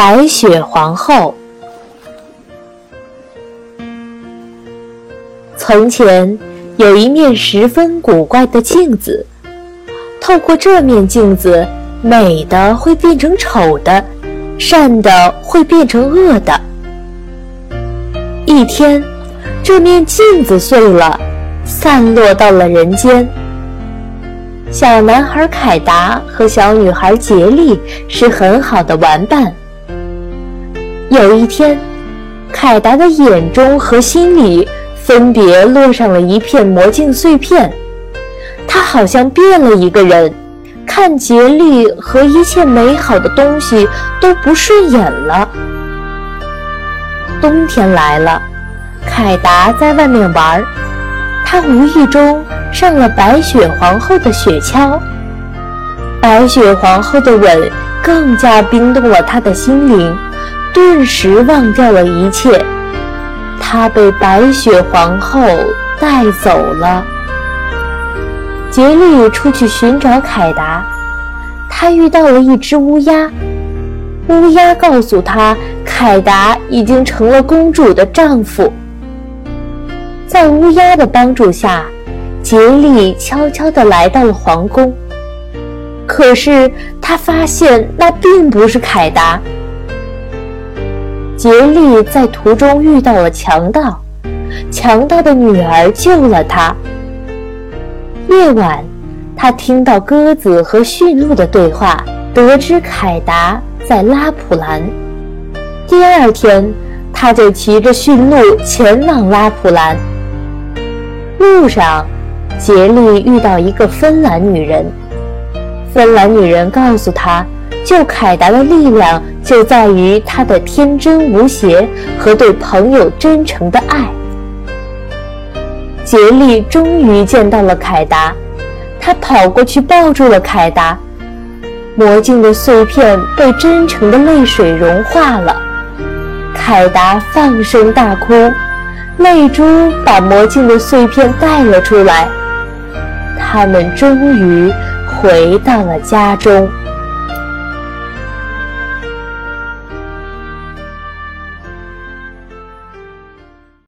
白雪皇后。从前有一面十分古怪的镜子，透过这面镜子，美的会变成丑的，善的会变成恶的。一天，这面镜子碎了，散落到了人间。小男孩凯达和小女孩杰利是很好的玩伴。有一天，凯达的眼中和心里分别落上了一片魔镜碎片，他好像变了一个人，看杰利和一切美好的东西都不顺眼了。冬天来了，凯达在外面玩儿，他无意中上了白雪皇后的雪橇，白雪皇后的吻更加冰冻了他的心灵。顿时忘掉了一切，他被白雪皇后带走了。杰利出去寻找凯达，他遇到了一只乌鸦。乌鸦告诉他，凯达已经成了公主的丈夫。在乌鸦的帮助下，杰利悄悄地来到了皇宫。可是他发现那并不是凯达。杰利在途中遇到了强盗，强盗的女儿救了他。夜晚，他听到鸽子和驯鹿的对话，得知凯达在拉普兰。第二天，他就骑着驯鹿前往拉普兰。路上，杰利遇到一个芬兰女人，芬兰女人告诉他。救凯达的力量就在于他的天真无邪和对朋友真诚的爱。杰利终于见到了凯达，他跑过去抱住了凯达。魔镜的碎片被真诚的泪水融化了，凯达放声大哭，泪珠把魔镜的碎片带了出来。他们终于回到了家中。